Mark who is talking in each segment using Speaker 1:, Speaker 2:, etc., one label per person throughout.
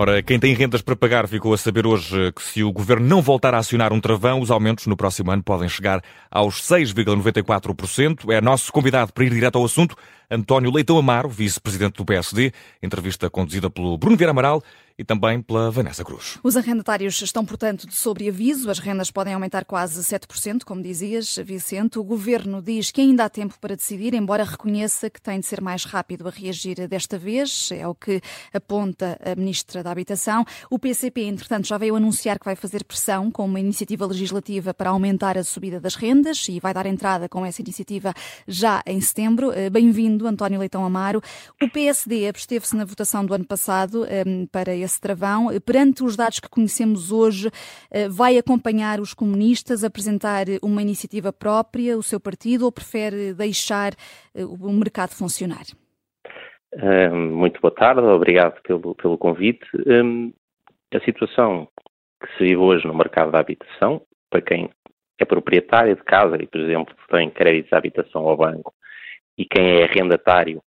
Speaker 1: Ora, quem tem rendas para pagar ficou a saber hoje que se o governo não voltar a acionar um travão, os aumentos no próximo ano podem chegar aos 6,94%. É nosso convidado para ir direto ao assunto, António Leitão Amaro, vice-presidente do PSD, entrevista conduzida pelo Bruno Vieira Amaral e também pela Vanessa Cruz.
Speaker 2: Os arrendatários estão, portanto, de sobreaviso. As rendas podem aumentar quase 7%, como dizias, Vicente. O governo diz que ainda há tempo para decidir, embora reconheça que tem de ser mais rápido a reagir desta vez. É o que aponta a ministra da Habitação. O PCP, entretanto, já veio anunciar que vai fazer pressão com uma iniciativa legislativa para aumentar a subida das rendas e vai dar entrada com essa iniciativa já em setembro. Eh, bem-vindo, António Leitão Amaro. O PSD absteve-se na votação do ano passado ehm, para esse esse travão. Perante os dados que conhecemos hoje, eh, vai acompanhar os comunistas, apresentar uma iniciativa própria, o seu partido, ou prefere deixar eh, o mercado funcionar?
Speaker 3: Muito boa tarde, obrigado pelo, pelo convite. A situação que se vive hoje no mercado da habitação, para quem é proprietário de casa e, por exemplo, tem créditos de habitação ao banco e quem é arrendatário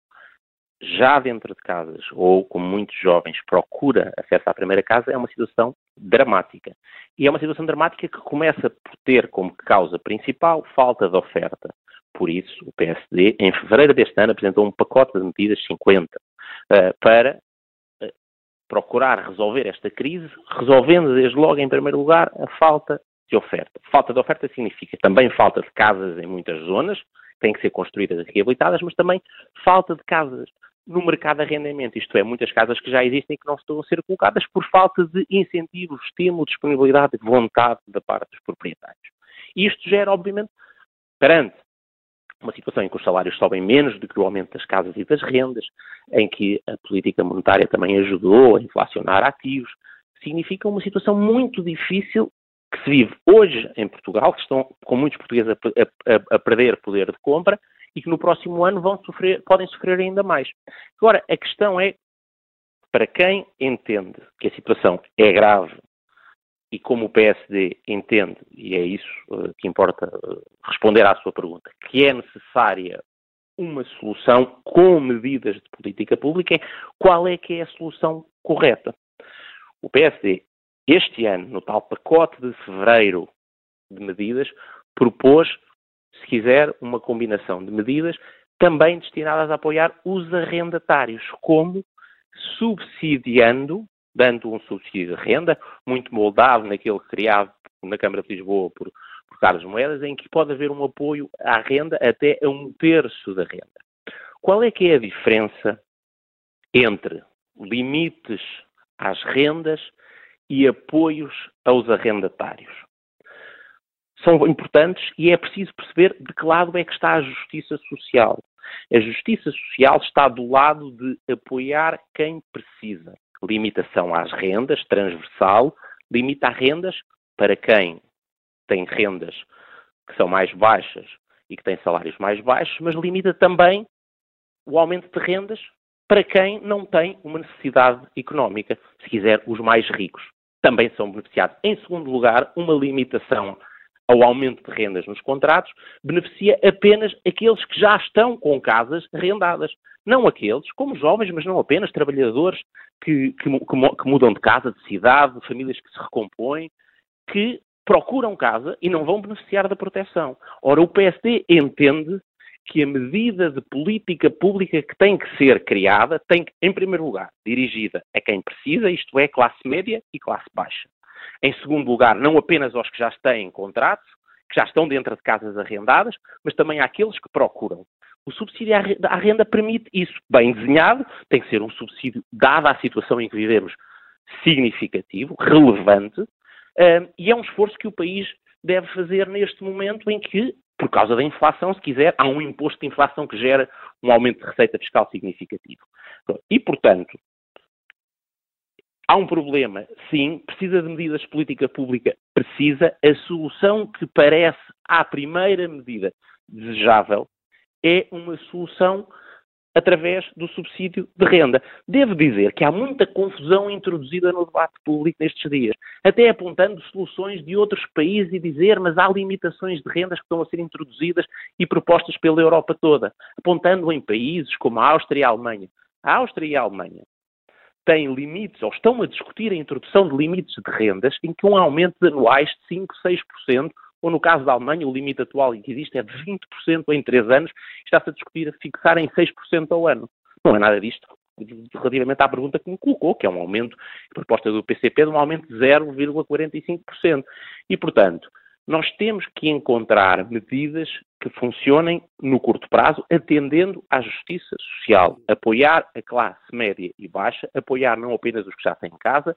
Speaker 3: já dentro de casas ou, como muitos jovens, procura acesso à primeira casa, é uma situação dramática. E é uma situação dramática que começa por ter como causa principal falta de oferta. Por isso, o PSD, em fevereiro deste ano, apresentou um pacote de medidas 50 uh, eh, para uh, procurar resolver esta crise, resolvendo desde logo, em primeiro lugar, a falta de oferta. Falta de oferta significa também falta de casas em muitas zonas, têm que ser construídas e reabilitadas, mas também falta de casas no mercado de arrendamento, isto é, muitas casas que já existem e que não estão a ser colocadas por falta de incentivos, estímulo, disponibilidade e vontade da parte dos proprietários. Isto gera, obviamente, perante uma situação em que os salários sobem menos do que o aumento das casas e das rendas, em que a política monetária também ajudou a inflacionar ativos, significa uma situação muito difícil que se vive hoje em Portugal, que estão com muitos portugueses a, a, a perder poder de compra e que no próximo ano vão sofrer, podem sofrer ainda mais. Agora, a questão é, para quem entende que a situação é grave e como o PSD entende, e é isso uh, que importa uh, responder à sua pergunta, que é necessária uma solução com medidas de política pública, qual é que é a solução correta? O PSD, este ano, no tal pacote de fevereiro de medidas, propôs se quiser, uma combinação de medidas também destinadas a apoiar os arrendatários, como subsidiando, dando um subsídio de renda, muito moldado naquele criado na Câmara de Lisboa por, por Carlos Moedas, em que pode haver um apoio à renda até a um terço da renda. Qual é que é a diferença entre limites às rendas e apoios aos arrendatários? são importantes e é preciso perceber de que lado é que está a justiça social. A justiça social está do lado de apoiar quem precisa. Limitação às rendas, transversal, limita as rendas para quem tem rendas que são mais baixas e que tem salários mais baixos, mas limita também o aumento de rendas para quem não tem uma necessidade económica. Se quiser, os mais ricos também são beneficiados. Em segundo lugar, uma limitação ao aumento de rendas nos contratos, beneficia apenas aqueles que já estão com casas arrendadas. Não aqueles, como jovens, mas não apenas, trabalhadores que, que, que mudam de casa, de cidade, de famílias que se recompõem, que procuram casa e não vão beneficiar da proteção. Ora, o PSD entende que a medida de política pública que tem que ser criada tem que, em primeiro lugar, dirigida a quem precisa, isto é, classe média e classe baixa. Em segundo lugar, não apenas aos que já têm contrato, que já estão dentro de casas arrendadas, mas também àqueles que procuram. O subsídio à renda permite isso, bem desenhado, tem que ser um subsídio, dada a situação em que vivemos, significativo, relevante, e é um esforço que o país deve fazer neste momento em que, por causa da inflação, se quiser, há um imposto de inflação que gera um aumento de receita fiscal significativo. E, portanto, Há um problema, sim, precisa de medidas de política pública, precisa. A solução que parece à primeira medida desejável é uma solução através do subsídio de renda. Devo dizer que há muita confusão introduzida no debate público nestes dias, até apontando soluções de outros países e dizer, mas há limitações de rendas que estão a ser introduzidas e propostas pela Europa toda, apontando em países como a Áustria e a Alemanha. A Áustria e a Alemanha têm limites, ou estão a discutir a introdução de limites de rendas em que um aumento de anuais de 5, 6%, ou no caso da Alemanha, o limite atual que existe é de 20% em 3 anos, está-se a discutir a fixar em 6% ao ano. Não é nada disto relativamente à pergunta que me colocou, que é um aumento, proposta do PCP de um aumento de 0,45%. E, portanto, nós temos que encontrar medidas que funcionem no curto prazo, atendendo à justiça social, apoiar a classe média e baixa, apoiar não apenas os que já têm casa,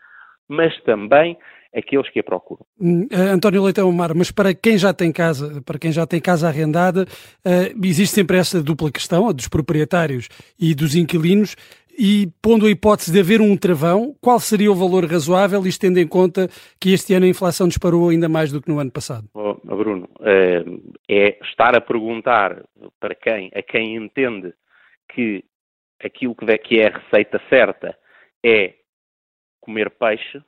Speaker 3: mas também aqueles que a procuram.
Speaker 4: Uh, António Leitão Mar, mas para quem já tem casa, para quem já tem casa arrendada, uh, existe sempre essa dupla questão, a dos proprietários e dos inquilinos, e pondo a hipótese de haver um travão, qual seria o valor razoável, isto tendo em conta que este ano a inflação disparou ainda mais do que no ano passado?
Speaker 3: Oh, Bruno, é, é estar a perguntar para quem, a quem entende que aquilo que é a receita certa é comer peixe,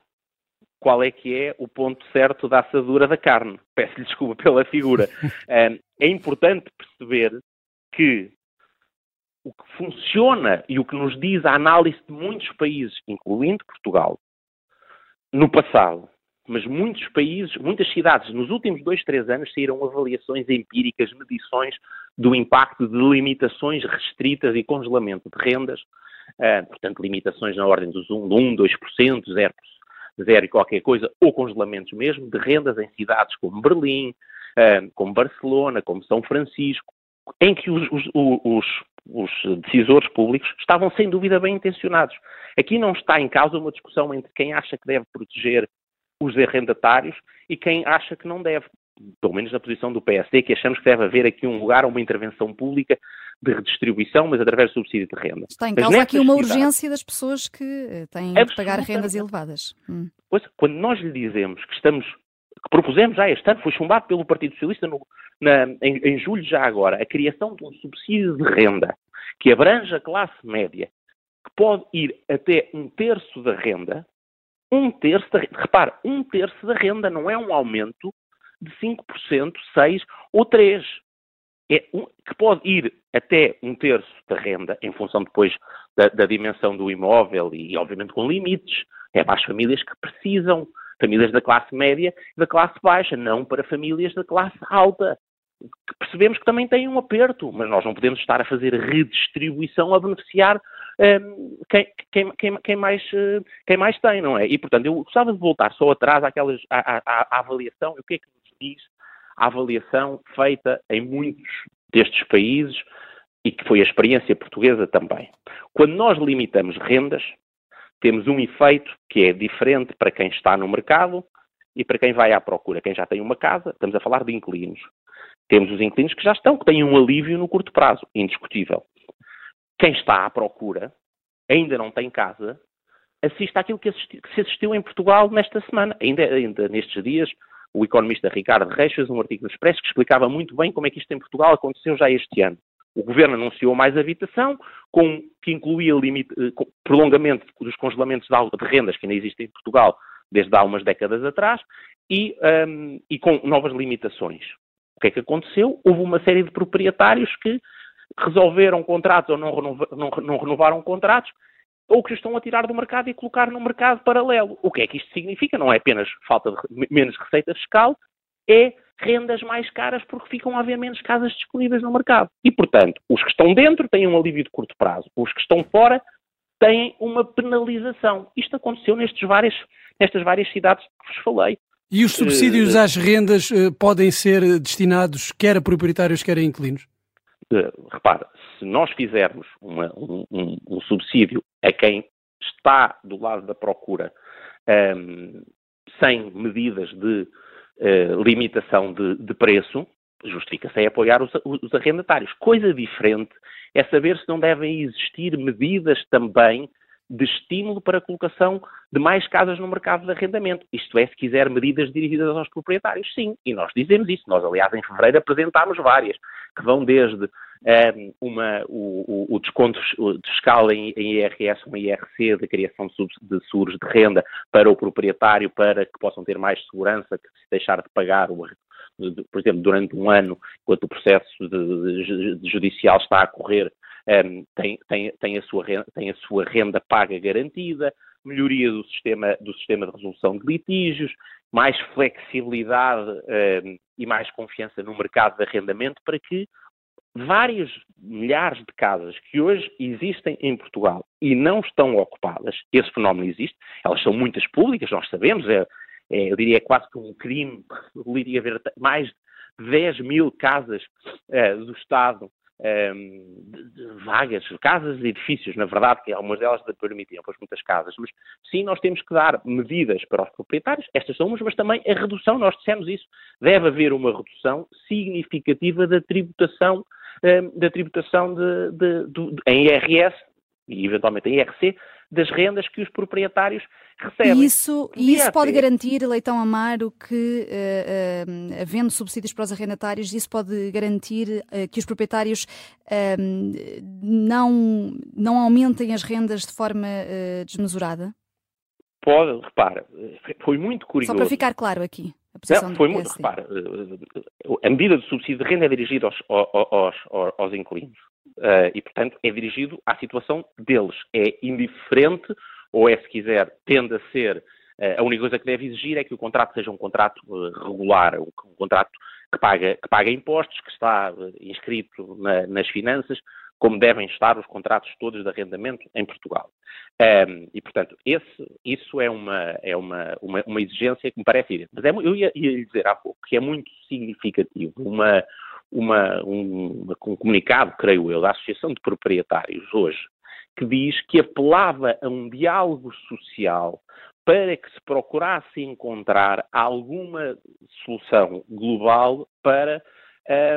Speaker 3: qual é que é o ponto certo da assadura da carne. Peço-lhe desculpa pela figura. É importante perceber que o que funciona e o que nos diz a análise de muitos países, incluindo Portugal, no passado, mas muitos países, muitas cidades, nos últimos dois, três anos, saíram avaliações empíricas, medições do impacto de limitações restritas e congelamento de rendas, portanto, limitações na ordem dos 1, 1 2%, 0%, 0 e qualquer coisa, ou congelamentos mesmo, de rendas em cidades como Berlim, uh, como Barcelona, como São Francisco, em que os, os, os, os decisores públicos estavam sem dúvida bem intencionados. Aqui não está em causa uma discussão entre quem acha que deve proteger os arrendatários e quem acha que não deve, pelo menos na posição do PSD, que achamos que deve haver aqui um lugar a uma intervenção pública de redistribuição, mas através do subsídio de renda.
Speaker 2: Está em causa aqui uma urgência das pessoas que eh, têm de pagar rendas elevadas.
Speaker 3: Hum. Pois, quando nós lhe dizemos que estamos que propusemos já este ano, foi chumbado pelo Partido Socialista no, na, em, em, julho já agora, a criação de um subsídio de renda que abrange a classe média, que pode ir até um terço da renda, um terço da renda, repare, um terço da renda não é um aumento de 5%, 6% ou 3%. É um, que pode ir até um terço da renda, em função depois da, da dimensão do imóvel e, obviamente, com limites. É para as famílias que precisam famílias da classe média e da classe baixa, não para famílias da classe alta. Que percebemos que também têm um aperto, mas nós não podemos estar a fazer redistribuição a beneficiar um, quem, quem, quem, quem, mais, uh, quem mais tem, não é? E, portanto, eu gostava de voltar só atrás àquelas, à, à, à avaliação, e o que é que nos diz a avaliação feita em muitos destes países e que foi a experiência portuguesa também. Quando nós limitamos rendas, temos um efeito que é diferente para quem está no mercado e para quem vai à procura. Quem já tem uma casa, estamos a falar de inquilinos. Temos os inquilinos que já estão, que têm um alívio no curto prazo, indiscutível. Quem está à procura, ainda não tem casa, assiste àquilo que, assisti, que se assistiu em Portugal nesta semana. Ainda, ainda nestes dias, o economista Ricardo fez um artigo no Expresso que explicava muito bem como é que isto em Portugal aconteceu já este ano. O governo anunciou mais habitação, com, que incluía limite, eh, prolongamento dos congelamentos de rendas que ainda existem em Portugal desde há umas décadas atrás, e, um, e com novas limitações. O que é que aconteceu? Houve uma série de proprietários que resolveram contratos ou não, não, não renovaram contratos, ou que estão a tirar do mercado e colocar no mercado paralelo. O que é que isto significa? Não é apenas falta de menos receita fiscal, é rendas mais caras porque ficam a haver menos casas disponíveis no mercado. E, portanto, os que estão dentro têm um alívio de curto prazo, os que estão fora têm uma penalização. Isto aconteceu nestes várias, nestas várias cidades que vos falei.
Speaker 4: E os subsídios uh, às rendas uh, podem ser destinados quer a proprietários, quer a inquilinos?
Speaker 3: Uh, repara, se nós fizermos uma, um, um, um, subsídio a quem está do lado da procura um, ehm, sem medidas de eh, limitação de, de preço, justifica-se é apoiar os, os, arrendatários. Coisa diferente é saber se não devem existir medidas também de estímulo para a colocação de mais casas no mercado de arrendamento. Isto é, se quiser, medidas dirigidas aos proprietários, sim. E nós dizemos isso. Nós, aliás, em fevereiro apresentámos várias, que vão desde um, eh, uma, o, o, desconto fiscal em, em IRS ou IRC, da criação de, de seguros de renda para o proprietário, para que possam ter mais segurança, que se deixar de pagar o, por exemplo, durante um ano, enquanto o processo de, de, de judicial está a correr, um, tem, tem, tem, a sua renda, tem a sua renda paga garantida, melhoria do sistema, do sistema de resolução de litígios, mais flexibilidade um, e mais confiança no mercado de arrendamento para que várias milhares de casas que hoje existem em Portugal e não estão ocupadas, esse fenómeno existe, elas são muitas públicas, nós sabemos, é, é, eu diria é quase que um crime haver mais de 10 mil casas é, do Estado um, de vagas, casas e edifícios, na verdade, que algumas delas permitiam, pois muitas casas, mas sim, nós temos que dar medidas para os proprietários, estas são umas, mas também a redução, nós dissemos isso, deve haver uma redução significativa da tributação, um, da tributação de, de, de, em IRS e eventualmente em IRC, das rendas que os proprietários recebem.
Speaker 2: E isso, e isso pode garantir, Leitão Amaro, que, uh, uh, havendo subsídios para os arrendatários, isso pode garantir uh, que os proprietários não, não aumentem as rendas de forma desmesurada?
Speaker 3: Pode, repara, foi muito curioso.
Speaker 2: Só para ficar claro aqui.
Speaker 3: Não, foi muito, repara, a medida de subsídio de renda é dirigida aos, aos, aos, aos inquilinos. Uh, e, portanto, é dirigido à situação deles. É indiferente, ou é, se quiser, tende a ser. Uh, a única coisa que deve exigir é que o contrato seja um contrato uh, regular, um, um, contrato que paga, que paga impostos, que está inscrito na, nas finanças, como devem estar os contratos todos de arrendamento em Portugal. Um, e, portanto, esse, isso é, uma, é uma, uma, uma, exigência que me parece. Mas é, eu ia, ia dizer há pouco que é muito significativo uma, uma, um, um comunicado, creio eu, da Associação de Proprietários hoje, que diz que apelava a um diálogo social para que se procurasse encontrar alguma solução global para,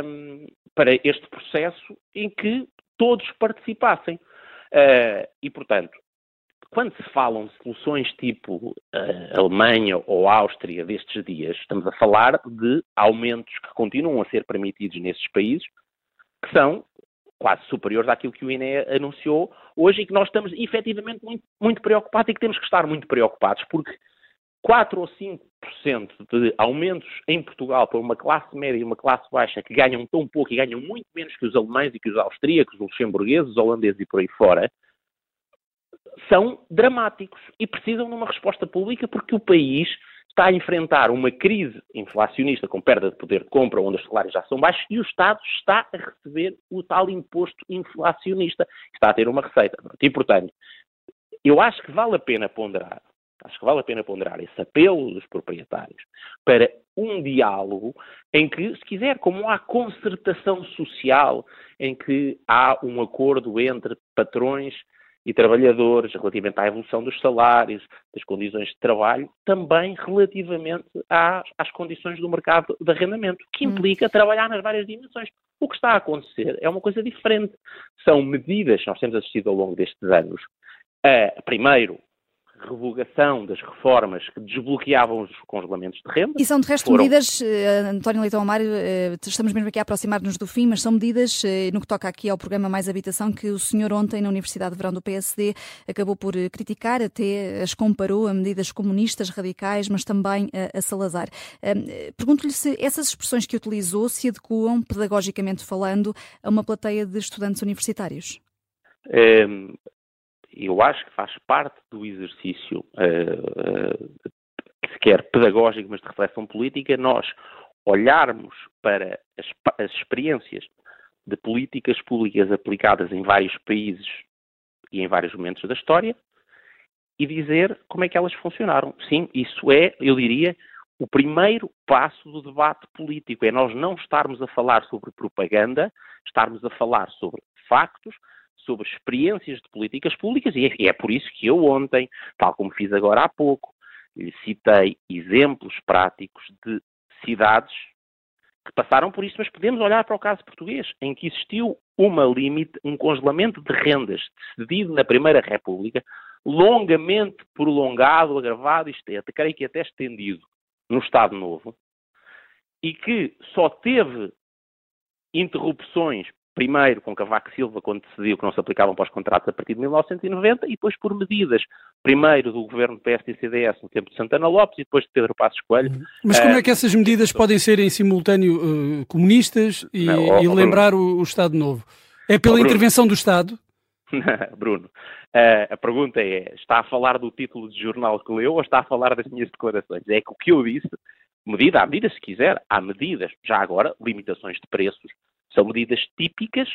Speaker 3: um, para este processo em que todos participassem. Uh, e, portanto, quando se falam de soluções tipo uh, Alemanha ou Áustria destes dias, estamos a falar de aumentos que continuam a ser permitidos nesses países, que são quase superiores àquilo que o INE anunciou hoje e que nós estamos efetivamente muito, muito preocupados e que temos que estar muito preocupados, porque 4 ou 5% de aumentos em Portugal para uma classe média e uma classe baixa que ganham tão pouco e ganham muito menos que os alemães e que os austríacos, os luxemburgueses, os holandeses e por aí fora, são dramáticos e precisam de uma resposta pública porque o país está a enfrentar uma crise inflacionista com perda de poder de compra, onde os salários já são baixos, e o Estado está a receber o tal imposto inflacionista, está a ter uma receita. E, portanto, eu acho que vale a pena ponderar, acho que vale a pena ponderar esse apelo dos proprietários para um diálogo em que, se quiser, como há concertação social, em que há um acordo entre patrões e trabalhadores relativamente à evolução dos salários, das condições de trabalho, também relativamente às, às condições do mercado de arrendamento, que hum. implica trabalhar nas várias dimensões. O que está a acontecer é uma coisa diferente. São medidas que nós temos assistido ao longo destes anos. Uh, primeiro, revogação das reformas que desbloqueavam os congelamentos de renda.
Speaker 2: E são, de resto, foram... medidas, uh, António Leitão Amar, uh, estamos mesmo aqui a aproximar-nos do fim, mas são medidas, uh, no que toca aqui ao programa Mais Habitação, que o senhor ontem, na Universidade de Verão do PSD, acabou por criticar, até as comparou a medidas comunistas radicais, mas também a Salazar. Pergunto-lhe se essas expressões que utilizou se adequam, pedagogicamente falando, a uma plateia de estudantes universitários.
Speaker 3: Eu acho que faz parte do exercício, uh, uh, se quer pedagógico, mas de reflexão política, nós olharmos para as, as experiências de políticas públicas aplicadas em vários países e em vários momentos da história e dizer como é que elas funcionaram. Sim, isso é, eu diria, o primeiro passo do debate político. É nós não estarmos a falar sobre propaganda, estarmos a falar sobre factos, sobre experiências de políticas públicas e é, é por isso que eu ontem, tal como fiz agora há pouco, lhe citei exemplos práticos de cidades que passaram por isso, mas podemos olhar para o caso português, em que existiu limite, um congelamento de rendas decidido na Primeira República, longamente prolongado, agravado, isto é, creio que até estendido no Estado Novo, e que só teve interrupções primeiro com Cavaco Silva, quando decidiu que não se aplicavam para os contratos a partir de 1990, e depois por medidas, primeiro do governo PS e CDS no tempo de Santana Lopes, e depois de Pedro Passos Coelho.
Speaker 4: Mas como é que essas medidas podem ser em simultâneo uh, comunistas e, não, e lembrar o, o, Estado Novo? É pela oh, intervenção do Estado?
Speaker 3: Bruno, uh, a pergunta é: está a falar do título de jornal que leu ou está a falar das minhas declarações? É que o que eu disse, medida à medida, se quiser, há medidas, já agora, limitações de preços, são medidas típicas,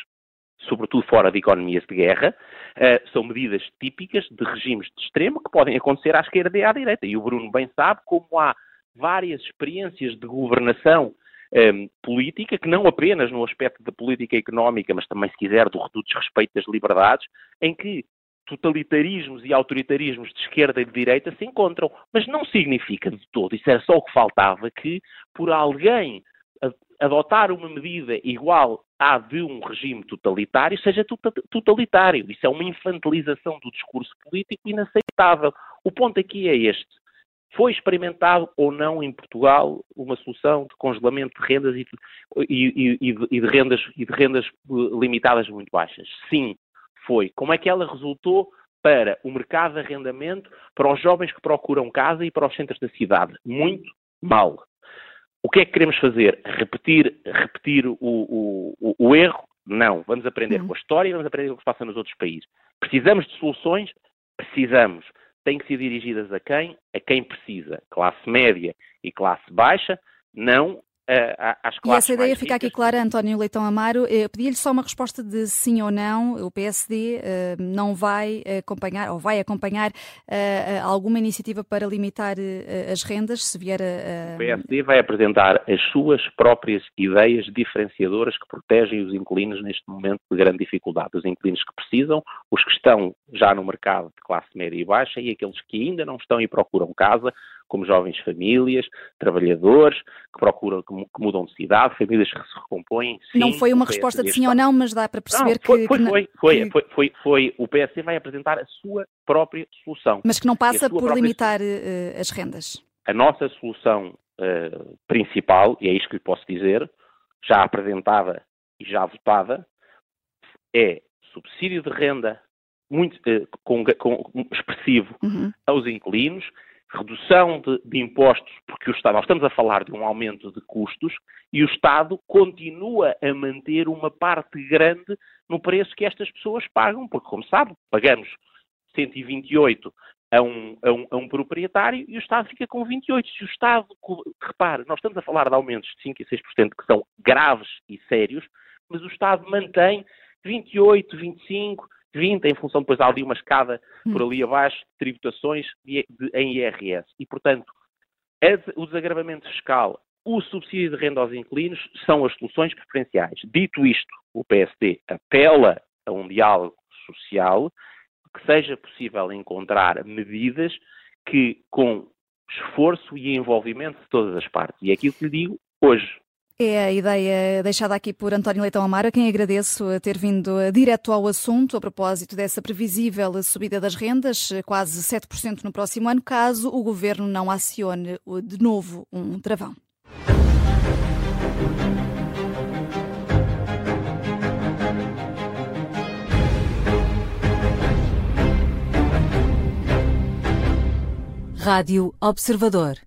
Speaker 3: sobretudo fora de economias de guerra, uh, são medidas típicas de regimes de extremo que podem acontecer à esquerda e à direita. E o Bruno bem sabe como há várias experiências de governação um, ehm, política, que não apenas no aspecto da política económica, mas também, se quiser, do, do desrespeito das liberdades, em que totalitarismos e autoritarismos de esquerda e de direita se encontram. Mas não significa de todo, isso era só o que faltava, que por alguém adotar uma medida igual à de um regime totalitário seja totalitário. Isso é uma infantilização do discurso político inaceitável. O ponto aqui é este. Foi experimentado ou não em Portugal uma solução de congelamento de rendas e, e, e, e, de, rendas, de rendas eh, limitadas muito baixas? Sim, foi. Como é que ela resultou para o mercado de arrendamento, para os jovens que procuram casa e para os centros da cidade? Muito mal. O que é que queremos fazer? Repetir, repetir o, o, o erro? Não. Vamos aprender hum. com a história e vamos aprender com o que se passa nos outros países. Precisamos de soluções? Precisamos têm que ser dirigidas a quem? A quem precisa. Classe média e classe baixa, não às classes
Speaker 2: E essa ideia fica aqui clara, António Leitão Amaro. Eu pedi-lhe só uma resposta de sim ou não. O PSD eh, não vai acompanhar, ou vai acompanhar uh, alguma iniciativa para limitar as rendas, se vier a...
Speaker 3: O PSD vai apresentar as suas próprias ideias diferenciadoras que protegem os inquilinos neste momento de grande dificuldade. Os inquilinos que precisam, os que estão já no mercado de classe média e baixa e aqueles que ainda não estão e procuram casa, como jovens famílias, trabalhadores que procuram, que, mudam de cidade, famílias que se recompõem.
Speaker 2: Sim, não foi uma resposta de sim ou não, mas dá para perceber
Speaker 3: não, foi,
Speaker 2: que,
Speaker 3: foi,
Speaker 2: que,
Speaker 3: foi, foi, foi, foi, foi, o PSD vai apresentar a sua própria solução.
Speaker 2: Mas que não passa por limitar uh, as rendas.
Speaker 3: A nossa solução uh, principal, e é isto que lhe posso dizer, já apresentada e já votada, é subsídio de renda muito uh, com, com, expressivo uhum. aos inquilinos, redução de, de, impostos, porque o Estado, nós estamos a falar de um aumento de custos e o Estado continua a manter uma parte grande no preço que estas pessoas pagam, porque, como sabe, pagamos 128 a um, a um, a um proprietário e o Estado fica com 28. Se o Estado, repare, nós estamos a falar de aumentos de 5 e 6% que são graves e sérios, mas o Estado mantém 28, 25, 20, em função depois há ali uma escada por hum. ali abaixo, de tributações de, de, em IRS. E, portanto, o desagravamento fiscal, o subsídio de renda aos inquilinos são as soluções preferenciais. Dito isto, o PSD apela a um diálogo social que seja possível encontrar medidas que, com esforço e envolvimento de todas as partes. E é aquilo que lhe digo hoje.
Speaker 2: É a ideia deixada aqui por António Leitão Amaro, a quem agradeço ter vindo direto ao assunto a propósito dessa previsível subida das rendas, quase 7% no próximo ano, caso o governo não acione de novo um travão.
Speaker 5: Rádio Observador.